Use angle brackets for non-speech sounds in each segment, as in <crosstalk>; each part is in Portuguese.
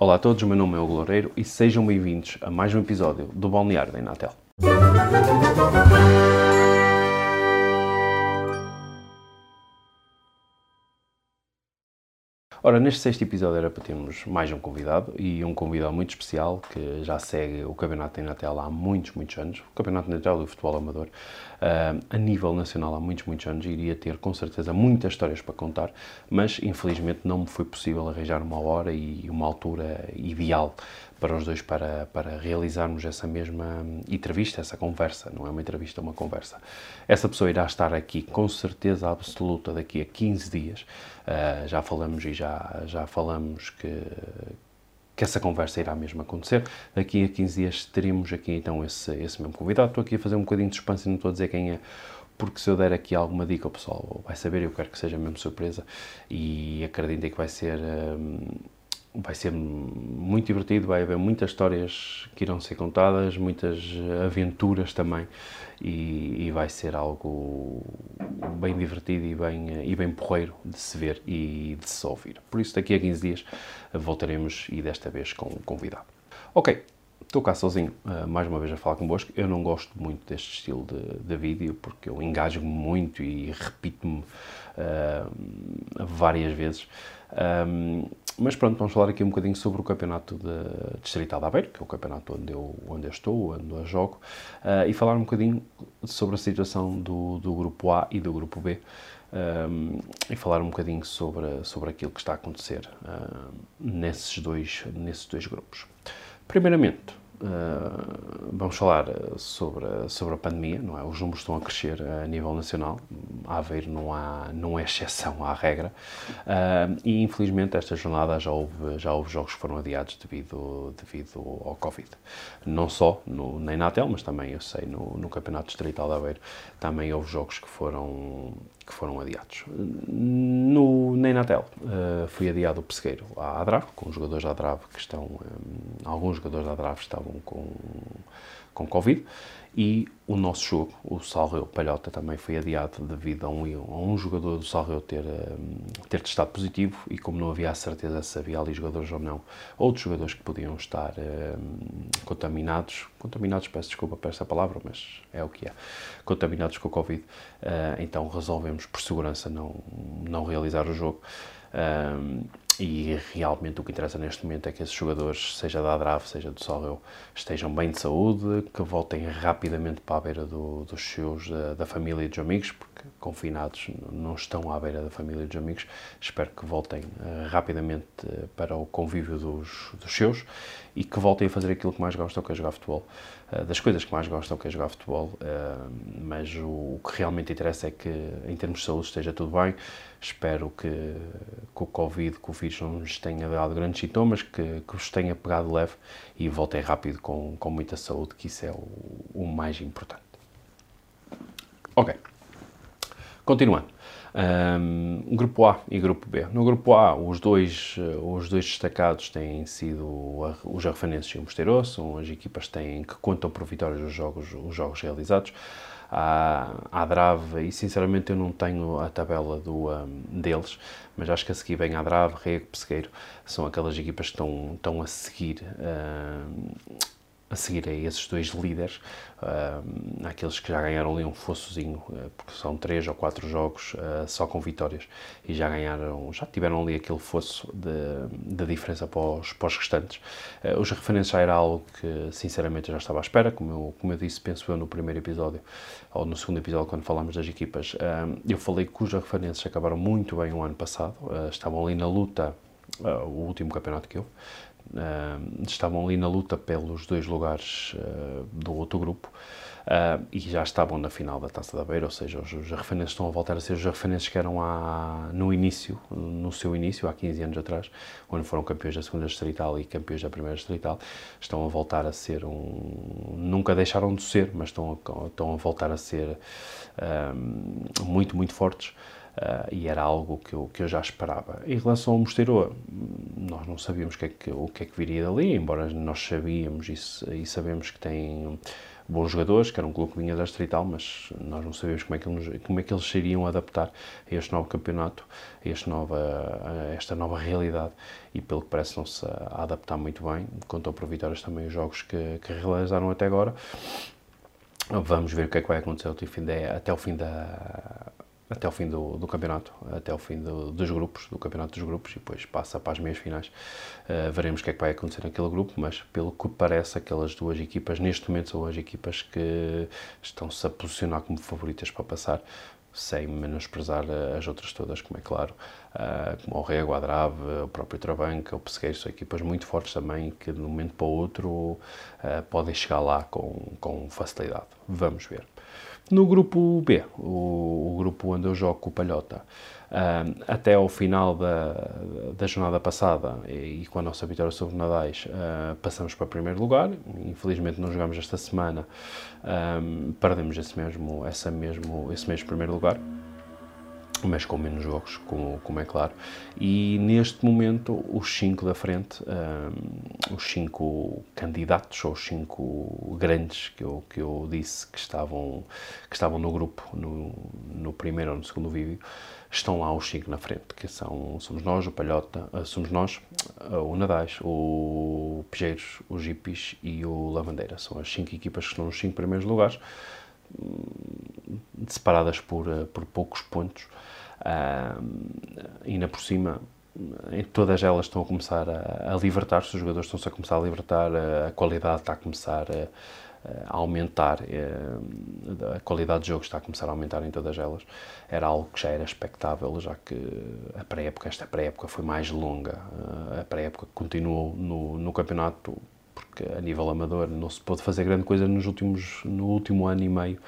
Olá a todos, meu nome é o Loureiro e sejam bem-vindos a mais um episódio do Balneário da Inatel. Ora, neste sexto episódio era para termos mais um convidado e um convidado muito especial que já segue o Campeonato da Inatel há muitos, muitos anos. O Campeonato da Inatel do Futebol Amador, uh, a nível nacional há muitos, muitos anos. Iria ter com certeza muitas histórias para contar, mas infelizmente não me foi possível arranjar uma hora e uma altura ideal para os dois para, para realizarmos essa mesma entrevista, essa conversa. Não é uma entrevista, é uma conversa. Essa pessoa irá estar aqui com certeza absoluta daqui a 15 dias. Uh, já falamos e já, já falamos que, que essa conversa irá mesmo acontecer. Daqui a 15 dias teremos aqui então esse, esse mesmo convidado. Estou aqui a fazer um bocadinho de suspense e não estou a dizer quem é, porque se eu der aqui alguma dica, o pessoal vai saber. Eu quero que seja mesmo surpresa e acreditem que vai ser. Um, vai ser muito divertido, vai haver muitas histórias que irão ser contadas, muitas aventuras também, e, e vai ser algo bem divertido e bem, e bem porreiro de se ver e de se ouvir. Por isso, daqui a 15 dias voltaremos e desta vez com um convidado. Ok, estou cá sozinho, uh, mais uma vez a falar convosco. Eu não gosto muito deste estilo de, de vídeo porque eu engajo-me muito e repito-me uh, várias vezes. Um, mas pronto, vamos falar aqui um bocadinho sobre o campeonato de Distrital de Aveiro, que é o campeonato onde eu, onde eu estou, onde eu jogo, uh, e falar um bocadinho sobre a situação do, do grupo A e do grupo B, um, e falar um bocadinho sobre, sobre aquilo que está a acontecer uh, nesses, dois, nesses dois grupos. Primeiramente, Uh, vamos falar sobre, sobre a pandemia, não é? Os números estão a crescer a nível nacional. Aveiro não, há, não é exceção à regra. Uh, e, infelizmente, esta jornada já houve, já houve jogos que foram adiados devido, devido ao Covid. Não só no, na Inatel, mas também, eu sei, no, no Campeonato Distrital de Aveiro, também houve jogos que foram, que foram adiados. No, na Inatel uh, foi adiado o Pessegueiro à Adrave, com jogadores da Adrave que estão... Um, alguns jogadores da Adrave estavam com, com Covid e o nosso jogo, o Salreu Palhota, também foi adiado devido a um, a um jogador do Salreu ter, um, ter testado positivo e como não havia a certeza se havia ali jogadores ou não, outros jogadores que podiam estar um, contaminados, contaminados, peço desculpa por essa palavra, mas é o que é, contaminados com o Covid, uh, então resolvemos por segurança não, não realizar o jogo. Um, e realmente o que interessa neste momento é que esses jogadores, seja da Adrave, seja do Salreu, estejam bem de saúde, que voltem rapidamente para a beira do, dos seus, da, da, família e dos amigos, porque confinados não estão à beira da família e dos amigos. Espero que voltem uh, rapidamente uh, para o convívio dos, dos seus e que voltem a fazer aquilo que mais gostam, que é jogar futebol. Uh, das coisas que mais gostam, que é jogar futebol. mas o, que realmente interessa é que, em termos de saúde, esteja tudo bem. Espero que, que o Covid, que o vírus não nos tenha dado grandes sintomas, que, que os tenha pegado leve e voltem rápido com, com muita saúde, que isso é o, o mais importante. Ok. Continuando. Um, grupo A e Grupo B. No Grupo A, os dois, os dois destacados têm sido os Arfanenses e o Mosteiro, são as equipas têm, que contam por vitórias os jogos, os jogos realizados. A, a Drave, e sinceramente eu não tenho a tabela do, um, deles, mas acho que a seguir vem a Drave, Rego, Pesqueiro, são aquelas equipas que estão, estão a seguir a seguir a esses dois líderes, uh, aqueles que já ganharam ali um fossozinho, uh, porque são três ou quatro jogos uh, só com vitórias e já ganharam, já tiveram ali aquele fosso de diferença para os, para os restantes. Uh, os referentes já era algo que, sinceramente, eu já estava à espera, como eu, como eu disse, penso eu, no primeiro episódio, ou no segundo episódio, quando falámos das equipas. eu falei que os referentes acabaram muito bem o ano passado, estavam ali na luta, o último campeonato que houve, Uh, estavam ali na luta pelos dois lugares uh, do outro grupo uh, e já estavam na final da Taça da Beira, ou seja, os, os referentes estão a voltar a ser os referentes que eram há, no início, no seu início, há 15 anos atrás, onde foram campeões da segunda distrital e campeões da primeira distrital, estão a voltar a ser um... nunca deixaram de ser, mas estão a, estão a voltar a ser muito, muito fortes. Uh, e era algo que eu, que eu já esperava. Em relação ao Mosteiro, nós não sabíamos que, é que, o que é que viria dali, embora nós sabíamos e, e sabemos que tem bons jogadores, que era um clube que vinha da Distrital, mas nós não sabíamos como é que eles, como é que eles se iriam adaptar a este novo campeonato, a, este nova, a esta nova realidade, e pelo que parece não se adaptar muito bem, contou por vitórias também os jogos que, que realizaram até agora. Vamos ver o que é que vai acontecer até o fim da até o fim do, do campeonato, até o fim do, dos grupos, do campeonato dos grupos, e depois passa para as meias finais. Uh, veremos o que é que vai acontecer naquele grupo, mas pelo que parece, aquelas duas equipas, neste momento, são as equipas que estão-se a posicionar como favoritas para passar, sem menosprezar as outras todas, como é claro, uh, como o Rei Guadrave, o próprio Trabanca, o Pesqueiro, são equipas muito fortes também, que de um momento para o outro uh, podem chegar lá com, com facilidade. Vamos ver. No grupo B, o, o grupo onde eu jogo com o Palhota, uh, até ao final da, da jornada passada e, e com a nossa vitória sobre o Nadais, uh, passamos para o primeiro lugar. Infelizmente não jogamos esta semana, um, perdemos esse mesmo, essa mesmo, esse mesmo primeiro lugar mas com menos jogos, como, como é claro. E neste momento, os cinco da frente, um, os cinco candidatos, ou os cinco grandes que eu, que eu disse que estavam, que estavam no grupo, no, no primeiro ou no segundo vídeo, estão lá os cinco na frente, que são, somos nós, o Palhota, uh, somos nós, uh, o Nadais, o Pejeiros, o Jipis e o Lavandeira. São as cinco equipas que estão nos cinco primeiros lugares separadas por, eh, por poucos pontos. Ainda por cima, em todas elas estão a começar a, a libertar-se, os jogadores estão-se a começar a libertar, a, a qualidade está a começar a, a aumentar, eh, a qualidade de jogo está a começar a aumentar em todas elas. Era algo que já era expectável, já que a pré-época, esta pré-época foi mais longa, eh, a pré-época continuou no, no campeonato porque a nível amador não se pôde fazer grande coisa nos últimos, no último ano e meio.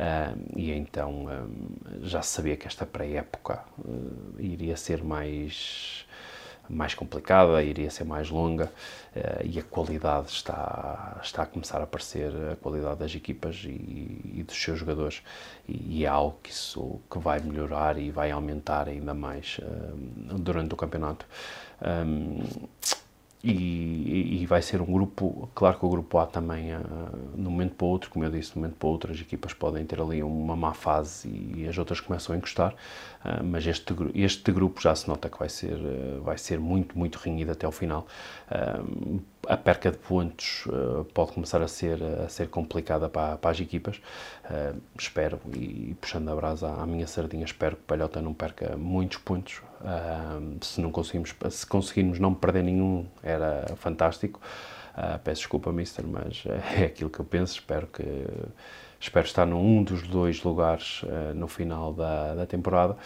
Uh, e então um, já se sabia que esta pré-época uh, iria ser mais, mais complicada, iria ser mais longa uh, e a qualidade está, está a começar a aparecer, a qualidade das equipas e, e dos seus jogadores e, e, é algo que, isso, que vai melhorar e vai aumentar ainda mais durante o campeonato. Um, e, e, vai ser um grupo, claro que o grupo A também, uh, de um momento para outro, como eu disse, de um momento para outro, as equipas podem ter ali uma má fase e, e as outras começam a encostar, uh, mas este, este grupo já se nota que vai ser, uh, vai ser muito, muito renhido até ao final. A perca de pontos pode começar a ser, a ser complicada para, para as equipas. espero, e, puxando a brasa à minha sardinha, espero que o Palhota não perca muitos pontos, se não conseguimos, se conseguirmos não perder nenhum, era fantástico. Uh, peço desculpa, Mister, mas <laughs> é aquilo que eu penso. Espero que espero estar num dos dois lugares uh, no final da, da temporada.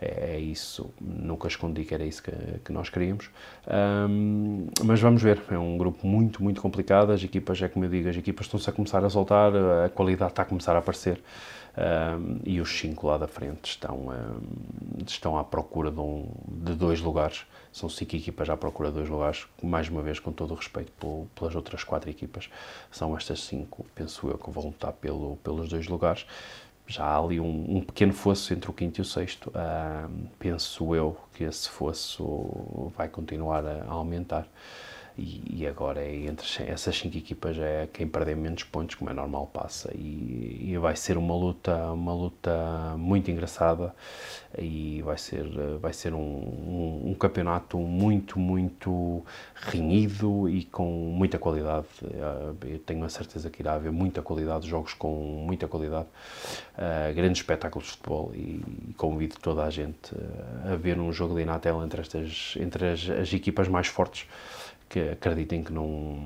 É, é, isso, nunca escondi que era isso que, que nós queríamos. Um, mas vamos ver, é um grupo muito, muito complicado. As equipas, é como eu digo, as equipas estão-se a começar a soltar, a qualidade está a começar a aparecer um, e os cinco lá da frente estão, um, estão à procura de, um, de, dois lugares. São cinco equipas à procura de dois lugares, mais uma vez, com todo o respeito pelas outras quatro equipas. São estas cinco, penso eu, que vão lutar pelo, pelos dois lugares. Já há ali um, um pequeno fosso entre o quinto e o sexto. penso eu que esse fosso vai continuar a, a aumentar e, e, agora é entre essas cinco equipas é quem perder menos pontos, como é normal, passa. E, e, vai ser uma luta, uma luta muito engraçada e vai ser, vai ser um, um, um campeonato muito, muito renhido e com muita qualidade. Eh, eu tenho a certeza que irá haver muita qualidade, jogos com muita qualidade, uh, grandes espetáculos de futebol e, e convido toda a gente a ver um jogo de Inatel entre, estas, entre as, as equipas mais fortes que acreditem que não,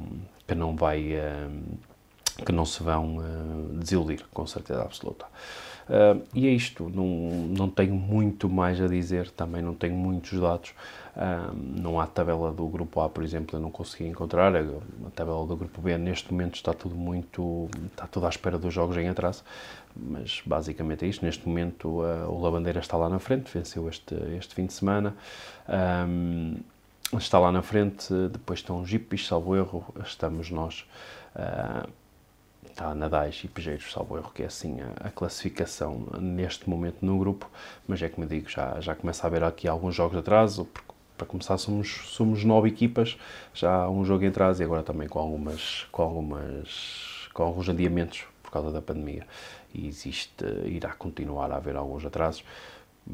que não vai, uh, que não se vão uh, desiludir, com certeza absoluta. Uh, e é isto, não, não tenho muito mais a dizer, também não tenho muitos dados. Não há tabela do grupo A, por exemplo, eu não consegui encontrar. A, a, tabela do grupo B, neste momento, está tudo muito. está tudo à espera dos jogos em atraso. Mas basicamente é isto. Neste momento, uh, o Lavandeira está lá na frente, venceu este, este fim de semana. Um, está lá na frente, depois estão Jipis, salvo erro, estamos nós, uh, está Nadais e Pejeiros, salvo erro, que é assim a, a, classificação neste momento no grupo, mas é como digo, já, já começa a haver aqui alguns jogos de atraso, porque para começar somos, somos nove equipas, já há um jogo em atraso e agora também com algumas, com algumas com alguns adiamentos por causa da pandemia. E existe, irá continuar a haver alguns atrasos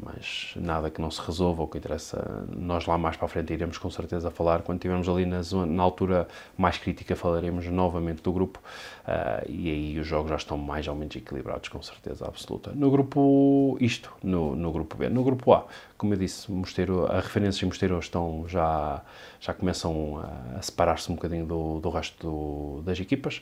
mas nada que não se resolva. O que interessa, nós lá mais para a frente iremos com certeza falar. Quando estivermos ali na, zona, na altura mais crítica, falaremos novamente do grupo uh, e aí os jogos já estão mais ou menos equilibrados, com certeza absoluta. No grupo, isto, no, no grupo B. No grupo A, como eu disse, Mosteiro, a referências e Mosteiro estão já, já começam a, a separar-se um bocadinho do, do resto do, das equipas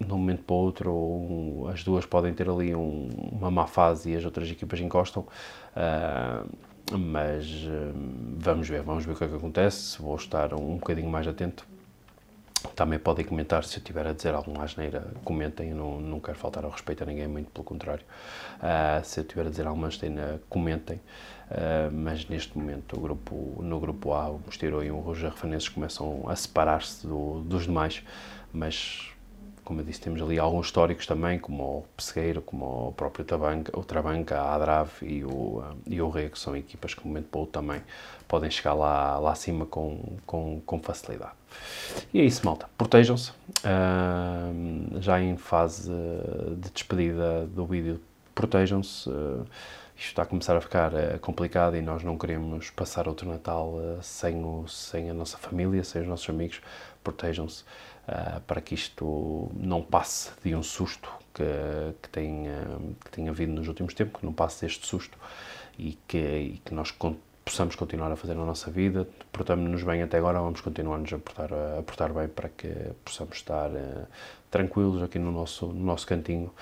de um momento para o outro, um, as duas podem ter ali um, uma má fase e as outras equipas encostam. Uh, mas uh, vamos ver, vamos ver o que é que acontece. Vou estar um, bocadinho mais atento. Também podem comentar se eu tiver a dizer alguma asneira, comentem. Eu não, não quero faltar ao respeito a ninguém, muito pelo contrário. Uh, se eu tiver a dizer alguma asneira, comentem. mas neste momento, o grupo, no grupo A, o Mosteiro e o Roger Refanenses começam a separar-se do, dos demais. Mas como eu disse, temos ali alguns históricos também, como o Pessegueiro, como o próprio Tabanca, o Trabanca, a Adrave e o, e o que são equipas que, no momento para outro, também podem chegar lá, lá acima com, com, com facilidade. E é isso, malta. Protejam-se. Uh, já em fase de despedida do vídeo, protejam-se. Uh, isto está a começar a ficar uh, complicado e nós não queremos passar outro Natal uh, sem, o, sem a nossa família, sem os nossos amigos. Protejam-se uh, para que isto não passe de um susto que, que, tem, que tem havido nos últimos tempos, que não passe deste susto e que, e que nós con possamos continuar a fazer na nossa vida. Portamos-nos bem até agora, vamos continuar-nos a portar, a portar bem para que possamos estar tranquilos aqui no nosso, no nosso cantinho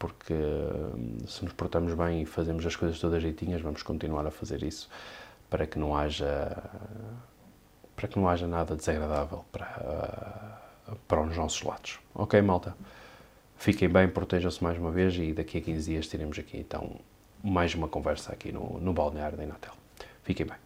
porque hum, se nos portamos bem e fazemos as coisas todas jeitinhas, vamos continuar a fazer isso para que não haja para que não haja nada desagradável para, para os nossos lados. Ok, malta? Fiquem bem, protejam-se mais uma vez e daqui a 15 dias teremos aqui então mais uma conversa aqui no, no Balneário da Inatel. Fiquem bem.